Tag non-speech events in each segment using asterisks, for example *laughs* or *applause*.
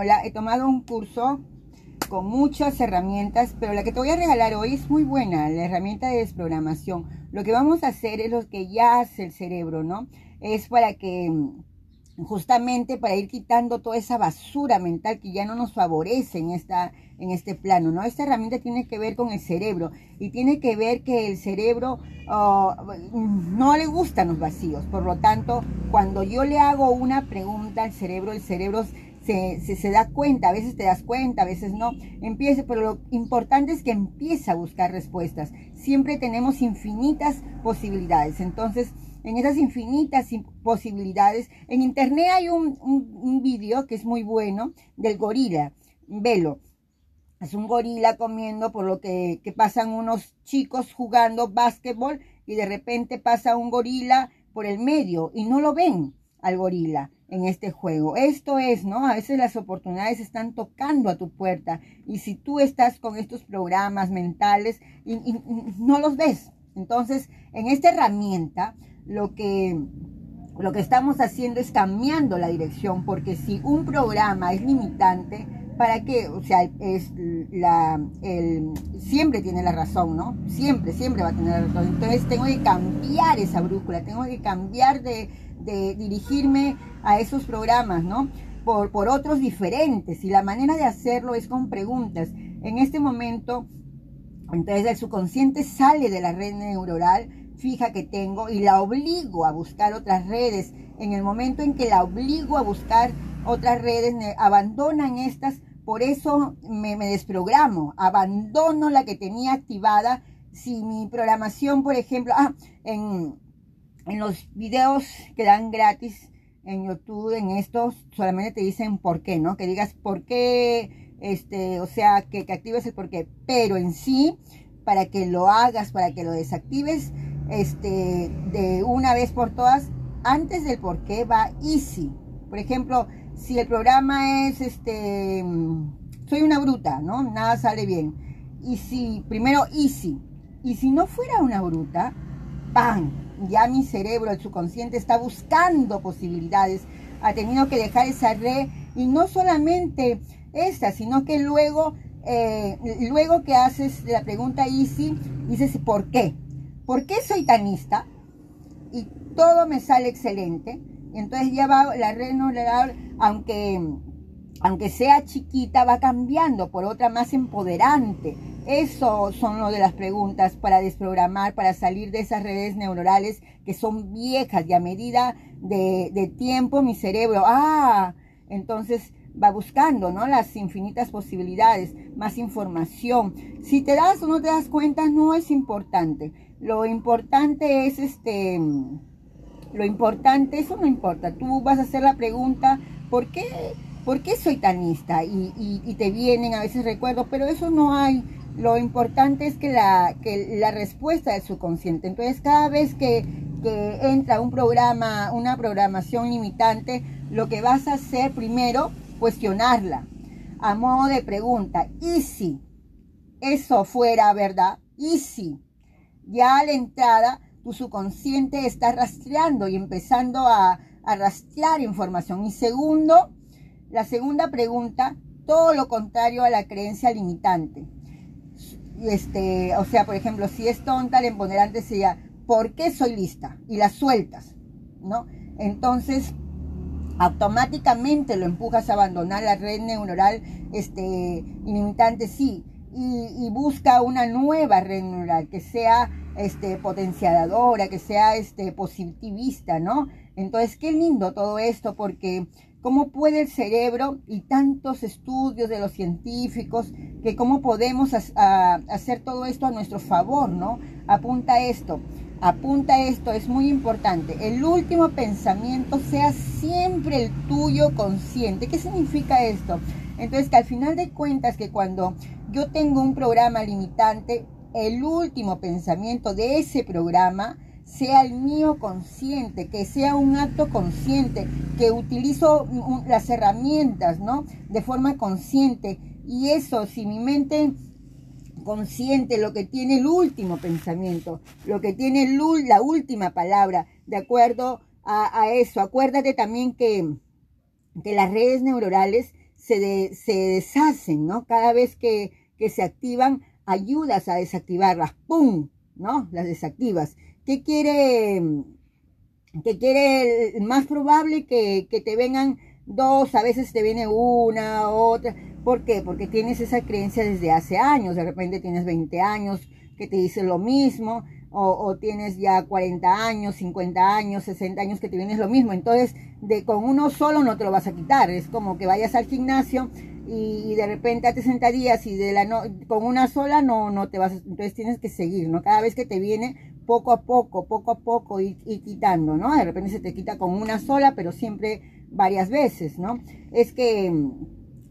Hola, he tomado un curso con muchas herramientas, pero la que te voy a regalar hoy es muy buena, la herramienta de desprogramación. Lo que vamos a hacer es lo que ya hace el cerebro, ¿no? Es para que justamente para ir quitando toda esa basura mental que ya no nos favorece en, esta, en este plano, ¿no? Esta herramienta tiene que ver con el cerebro y tiene que ver que el cerebro oh, no le gustan los vacíos. Por lo tanto, cuando yo le hago una pregunta al cerebro, el cerebro se, se, da cuenta, a veces te das cuenta, a veces no, empieza, pero lo importante es que empieza a buscar respuestas. Siempre tenemos infinitas posibilidades. Entonces, en esas infinitas posibilidades. En internet hay un, un, vídeo que es muy bueno del gorila, velo. Es un gorila comiendo por lo que, que pasan unos chicos jugando básquetbol y de repente pasa un gorila por el medio y no lo ven al gorila en este juego. Esto es, ¿no? A veces las oportunidades están tocando a tu puerta y si tú estás con estos programas mentales y, no los ves. Entonces, en esta herramienta lo que, lo que estamos haciendo es cambiando la dirección, porque si un programa es limitante, ¿para qué? O sea, es la, siempre tiene la razón, ¿no? Siempre, siempre va a tener la razón. Entonces tengo que cambiar esa brújula, tengo que cambiar de, de dirigirme a esos programas, ¿no? Por, por otros diferentes. Y la manera de hacerlo es con preguntas. En este momento, entonces el subconsciente sale de la red neuronal fija que tengo y la obligo a buscar otras redes. En el momento en que la obligo a buscar otras redes, abandonan estas, por eso me, desprogramo, abandono la que tenía activada. Si mi programación, por ejemplo, ah, en, en los videos que dan gratis en YouTube, en estos, solamente te dicen por qué, ¿no? Que digas por qué, este, o sea, que, actives el por qué. Pero en sí, para que lo hagas, para que lo desactives, este, de una vez por todas, antes del por qué va easy. Por ejemplo, si el programa es, este, soy una bruta, ¿no? Nada sale bien. Y si, primero easy. Y si no fuera una bruta, ¡pam! Ya mi cerebro, el subconsciente está buscando posibilidades. Ha tenido que dejar esa red y no solamente esta, sino que luego, eh, luego que haces la pregunta easy, dices ¿por qué? ¿Por qué soy tanista? Y todo me sale excelente. Entonces ya va la red aunque, aunque sea chiquita, va cambiando por otra más empoderante. Eso son lo de las preguntas para desprogramar, para salir de esas redes neuronales que son viejas y a medida de, de tiempo mi cerebro, ah, entonces va buscando, ¿no? Las infinitas posibilidades, más información. Si te das o no te das cuenta, no es importante. Lo importante es este, lo importante, eso no importa. Tú vas a hacer la pregunta, ¿por qué, por qué soy tanista? Y, y, te vienen a veces recuerdos, pero eso no hay. Lo importante es que la, que la respuesta es subconsciente. Entonces, cada vez que, entra un programa, una programación limitante, lo que vas a hacer primero, cuestionarla. A modo de pregunta, ¿y si eso fuera verdad? ¿Y si? ya a la entrada tu subconsciente está rastreando y empezando a, rastrear información. Y segundo, la segunda pregunta, todo lo contrario a la creencia limitante. Este, o sea, por ejemplo, si es tonta, el empoderante sería, ¿por qué soy lista? Y la sueltas, ¿no? Entonces, automáticamente lo empujas a abandonar la red neuronal este, ilimitante, sí, y, busca una nueva red neural que sea este, potenciadora, que sea este, positivista, ¿no? Entonces, qué lindo todo esto porque cómo puede el cerebro y tantos estudios de los científicos, que cómo podemos hacer todo esto a nuestro favor, ¿no? Apunta esto, apunta esto, es muy importante. El último pensamiento sea siempre el tuyo consciente. ¿Qué significa esto? Entonces, que al final de cuentas, que cuando yo tengo un programa limitante, el último pensamiento de ese programa sea el mío consciente, que sea un acto consciente, que utilizo las herramientas, ¿no? De forma consciente. Y eso, si mi mente consciente, lo que tiene el último pensamiento, lo que tiene la última palabra, de acuerdo a, eso. Acuérdate también que, que las redes neuronales se, se deshacen, ¿no? Cada vez que, que se activan, ayudas a desactivarlas, ¡pum! ¿No? Las desactivas. ¿Qué quiere, qué quiere más probable que, que te vengan dos, a veces te viene una, otra. ¿Por qué? Porque tienes esa creencia desde hace años. De repente tienes 20 años que te dicen lo mismo, o, tienes ya 40 años, 50 años, 60 años que te vienes lo mismo. Entonces, de con uno solo no te lo vas a quitar. Es como que vayas al gimnasio y, de repente 60 días y de la no, con una sola no, no te vas. entonces tienes que seguir, ¿no? Cada vez que te viene, poco a poco, poco a poco y quitando, ¿no? De repente se te quita con una sola, pero siempre varias veces, ¿no? Es que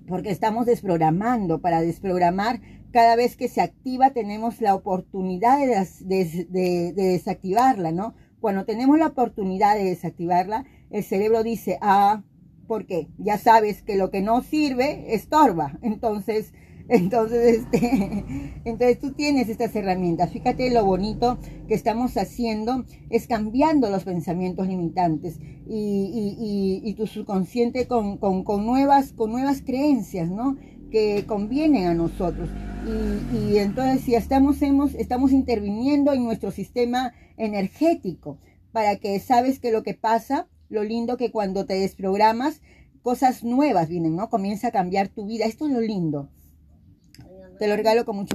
porque estamos desprogramando. Para desprogramar, cada vez que se activa tenemos la oportunidad de, desactivarla, ¿no? Cuando tenemos la oportunidad de desactivarla, el cerebro dice, ah, ¿por qué? Ya sabes que lo que no sirve estorba. Entonces, *laughs* entonces, este, *laughs* entonces tú tienes estas herramientas. Fíjate lo bonito que estamos haciendo es cambiando los pensamientos limitantes y, tu subconsciente con, con, nuevas, con nuevas creencias, ¿no? Que convienen a nosotros. Y, y entonces si estamos, hemos, estamos interviniendo en nuestro sistema energético para que sabes que lo que pasa, lo lindo que cuando te desprogramas, cosas nuevas vienen, ¿no? Comienza a cambiar tu vida. Esto es lo lindo. Te lo regalo con mucho